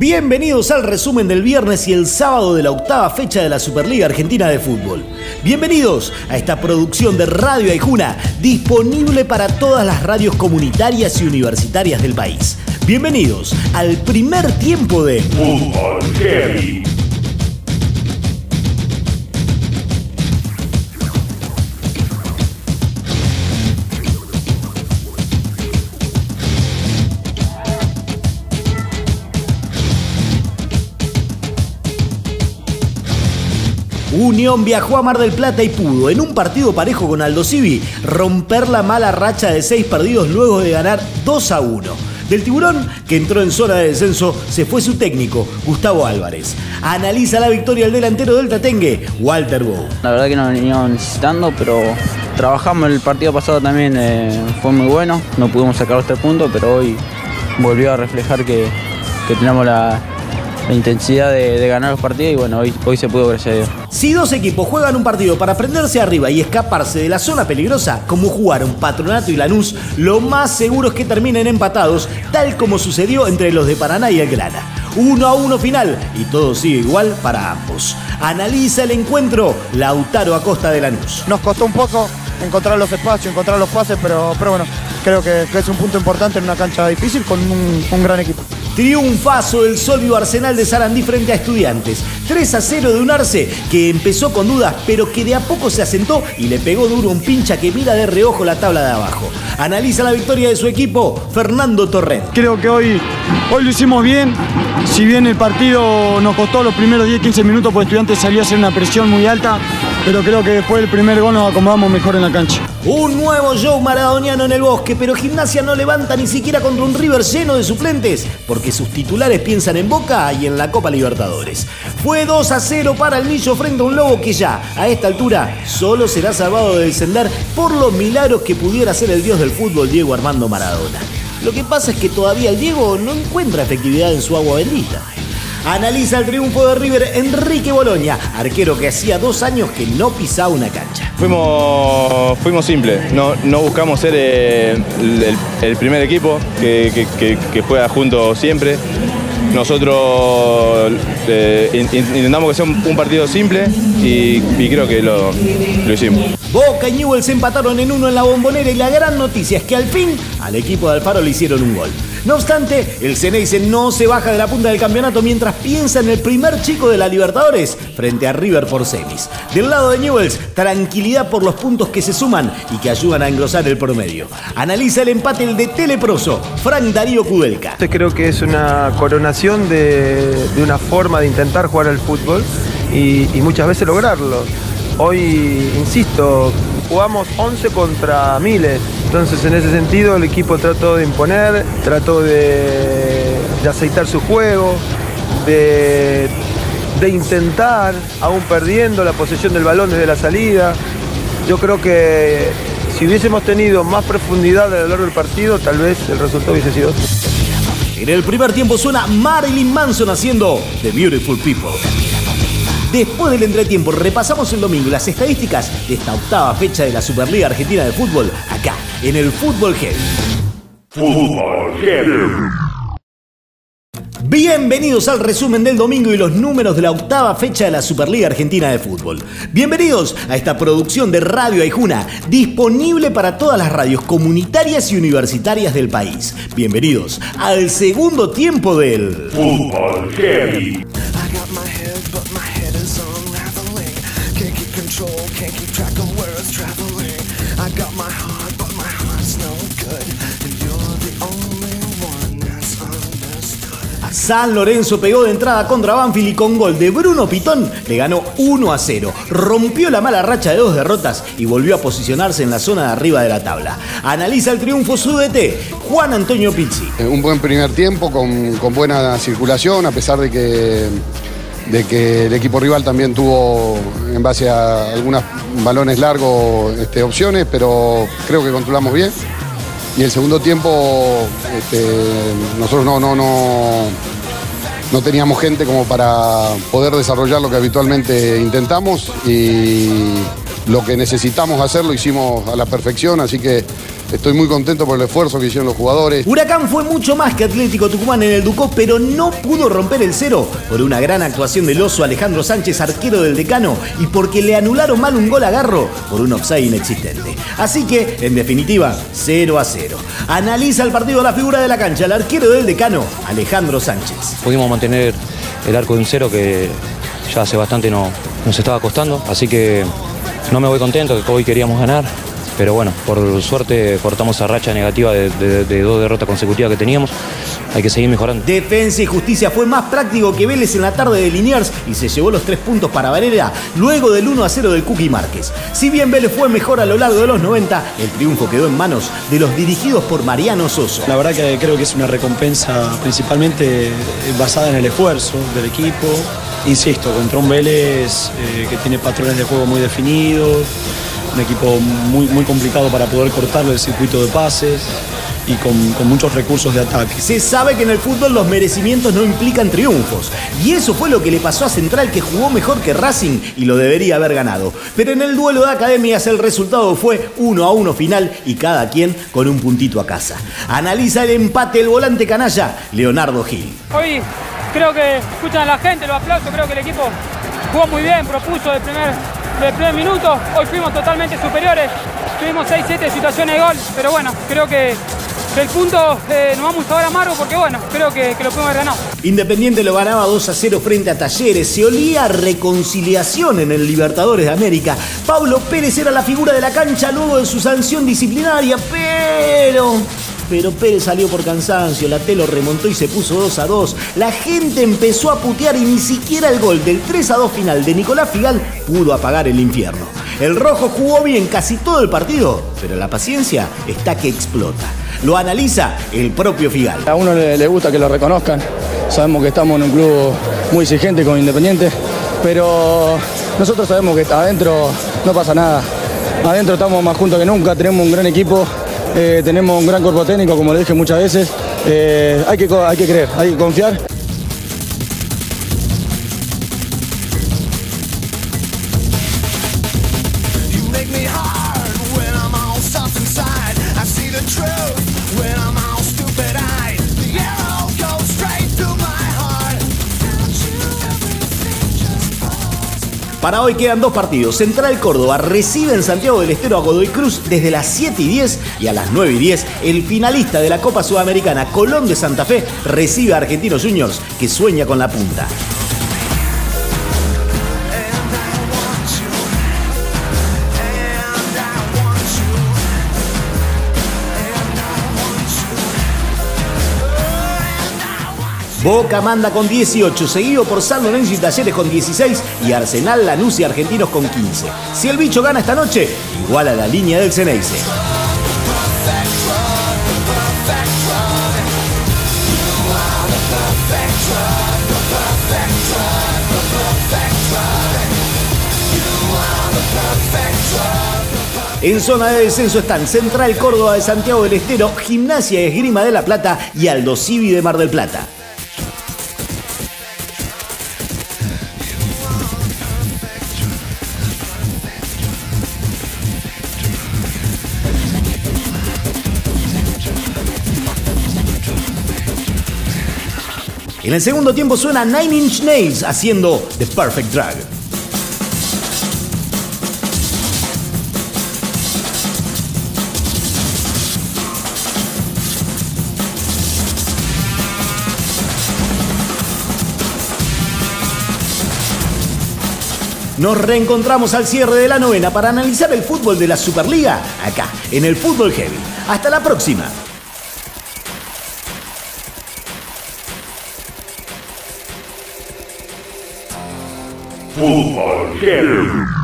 Bienvenidos al resumen del viernes y el sábado de la octava fecha de la Superliga Argentina de Fútbol. Bienvenidos a esta producción de Radio Aijuna, disponible para todas las radios comunitarias y universitarias del país. Bienvenidos al primer tiempo de Fútbol Heavy. Unión viajó a Mar del Plata y pudo, en un partido parejo con Aldo Civi, romper la mala racha de seis perdidos luego de ganar 2 a 1. Del tiburón, que entró en zona de descenso, se fue su técnico, Gustavo Álvarez. Analiza la victoria el delantero del Tatengue, Walter Bow. La verdad que nos veníamos necesitando, pero trabajamos el partido pasado también, eh, fue muy bueno. No pudimos sacar los tres puntos, pero hoy volvió a reflejar que, que tenemos la, la intensidad de, ganar los partidos y bueno, hoy, hoy se pudo, gracias a Dios. Si dos equipos juegan un partido para prenderse arriba y escaparse de la zona peligrosa, como jugaron Patronato y Lanús, lo más seguro es que terminen empatados, tal como sucedió entre los de Paraná y el Grana. Uno a uno final y todo sigue igual para ambos. Analiza el encuentro Lautaro Acosta de Lanús. Nos costó un poco encontrar los espacios, encontrar los pases, pero, pero bueno, creo que, es un punto importante en una cancha difícil con un gran equipo. Triunfazo del sólido Arsenal de Sarandí frente a Estudiantes. 3 a 0 de un Arce que empezó con dudas, pero que de a poco se asentó y le pegó duro un pincha que mira de reojo la tabla de abajo. Analiza la victoria de su equipo, Fernando Torrent. Creo que hoy, hoy lo hicimos bien. Si bien el partido nos costó los primeros 10-15 minutos, pues Estudiantes salió a hacer una presión muy alta, pero creo que después del primer gol nos acomodamos mejor en la cancha. Un nuevo show maradoniano en el bosque, pero Gimnasia no levanta ni siquiera contra un River lleno de suplentes, porque sus titulares piensan en Boca y en la Copa Libertadores. Fue 2 a 0 para el Millo frente a un Lobo que ya, a esta altura, solo será salvado de descender por los milagros que pudiera ser el dios del fútbol Diego Armando Maradona. Lo que pasa es que todavía el Diego no encuentra efectividad en su agua bendita. Analiza el triunfo de River Enrique Boloña, arquero que hacía dos años que no pisaba una cancha. Fuimos, fuimos simples, no, no buscamos ser eh, el, primer equipo que, juega junto siempre. Nosotros eh, intentamos que sea un, partido simple y, creo que lo, lo hicimos. Boca y Newell se empataron en uno en la bombonera y la gran noticia es que al fin al equipo de Alfaro le hicieron un gol. No obstante, el Ceneice no se baja de la punta del campeonato mientras piensa en el primer chico de la Libertadores frente a River por semis. Del lado de Newells, tranquilidad por los puntos que se suman y que ayudan a engrosar el promedio. Analiza el empate el de Teleproso, Frank Darío Kudelka. Creo que es una coronación de, una forma de intentar jugar al fútbol y, y muchas veces lograrlo. Hoy, insisto, jugamos 11 contra miles. Entonces en ese sentido el equipo trató de imponer, trató de, aceitar su juego, de, intentar, aún perdiendo la posesión del balón desde la salida. Yo creo que si hubiésemos tenido más profundidad a lo largo del partido, tal vez el resultado hubiese sido otro. En el primer tiempo suena Marilyn Manson haciendo The Beautiful People. Después del entretiempo, repasamos el domingo las estadísticas de esta octava fecha de la Superliga Argentina de Fútbol, acá, en el Fútbol Heavy. Fútbol Heavy. Bienvenidos al resumen del domingo y los números de la octava fecha de la Superliga Argentina de Fútbol. Bienvenidos a esta producción de Radio Aijuna, disponible para todas las radios comunitarias y universitarias del país. Bienvenidos al segundo tiempo del Fútbol Heavy. San Lorenzo pegó de entrada contra Banfield y con gol de Bruno Pitón le ganó 1 a 0. Rompió la mala racha de dos derrotas y volvió a posicionarse en la zona de arriba de la tabla. Analiza el triunfo su Juan Antonio Pizzi. Un buen primer tiempo con, con buena circulación, a pesar de que de que el equipo rival también tuvo, en base a algunos balones largos, este, opciones, pero creo que controlamos bien. Y el segundo tiempo, este, nosotros no, no, no, no teníamos gente como para poder desarrollar lo que habitualmente intentamos y lo que necesitamos hacer lo hicimos a la perfección, así que estoy muy contento por el esfuerzo que hicieron los jugadores. Huracán fue mucho más que Atlético Tucumán en el Ducó, pero no pudo romper el cero por una gran actuación del oso Alejandro Sánchez, arquero del decano, y porque le anularon mal un gol a Garro por un offside inexistente. Así que, en definitiva, 0 a 0. Analiza el partido la figura de la cancha, el arquero del decano, Alejandro Sánchez. Pudimos mantener el arco de un cero que ya hace bastante no, nos estaba costando, así que no me voy contento, que hoy queríamos ganar, pero bueno, por suerte cortamos esa racha negativa de, de- de dos derrotas consecutivas que teníamos, hay que seguir mejorando. Defensa y Justicia fue más práctico que Vélez en la tarde de Liniers y se llevó los tres puntos para Varela luego del 1 a 0 del Cookie Márquez. Si bien Vélez fue mejor a lo largo de los 90, el triunfo quedó en manos de los dirigidos por Mariano Soso. La verdad que creo que es una recompensa principalmente eh, basada en el esfuerzo del equipo. Insisto, contra un Vélez eh, que tiene patrones de juego muy definidos, un equipo muy, muy complicado para poder cortarle el circuito de pases y con, con muchos recursos de ataque. Se sabe que en el fútbol los merecimientos no implican triunfos. Y eso fue lo que le pasó a Central, que jugó mejor que Racing y lo debería haber ganado. Pero en el duelo de academias el resultado fue 1 a 1 final y cada quien con un puntito a casa. Analiza el empate el volante canalla, Leonardo Gil. Hoy creo que escuchan a la gente, los aplausos, creo que el equipo jugó muy bien, propuso del primer, primer minuto, hoy fuimos totalmente superiores, tuvimos 6-7 situaciones de gol, pero bueno, creo que, el punto eh, nos vamos a sabor amargo porque bueno, creo que, que lo pudimos haber ganado. Independiente lo ganaba 2 a 0 frente a Talleres. Se olía reconciliación en el Libertadores de América. Pablo Pérez era la figura de la cancha luego de su sanción disciplinaria, pero. Pero Pérez salió por cansancio, la T lo remontó y se puso 2 a 2. La gente empezó a putear y ni siquiera el gol del 3 a 2 final de Nicolás Figal pudo apagar el infierno. El rojo jugó bien casi todo el partido, pero la paciencia está que explota. Lo analiza el propio Figal. A uno le gusta que lo reconozcan. Sabemos que estamos en un club muy exigente con Independiente, pero nosotros sabemos que adentro no pasa nada. Adentro estamos más juntos que nunca, tenemos un gran equipo, eh, tenemos un gran cuerpo técnico, como le dije muchas veces. Eh, hay, que, hay que creer, hay que confiar. Para hoy quedan dos partidos. Central Córdoba recibe en Santiago del Estero a Godoy Cruz desde las 7 y 10 y a las 9 y 10 el finalista de la Copa Sudamericana Colón de Santa Fe recibe a Argentinos Juniors que sueña con la punta. Boca manda con 18, seguido por San Lorenzo y Talleres con 16 y Arsenal, Lanús y Argentinos con 15. Si el bicho gana esta noche, igual a la línea del Ceneice. En zona de descenso están Central Córdoba de Santiago del Estero, Gimnasia Esgrima de La Plata y Aldo Civi de Mar del Plata. En el segundo tiempo suena Nine Inch Nails haciendo The Perfect Drag. Nos reencontramos al cierre de la novena para analizar el fútbol de la Superliga acá, en el Fútbol Heavy. Hasta la próxima. Fútbol Heavy.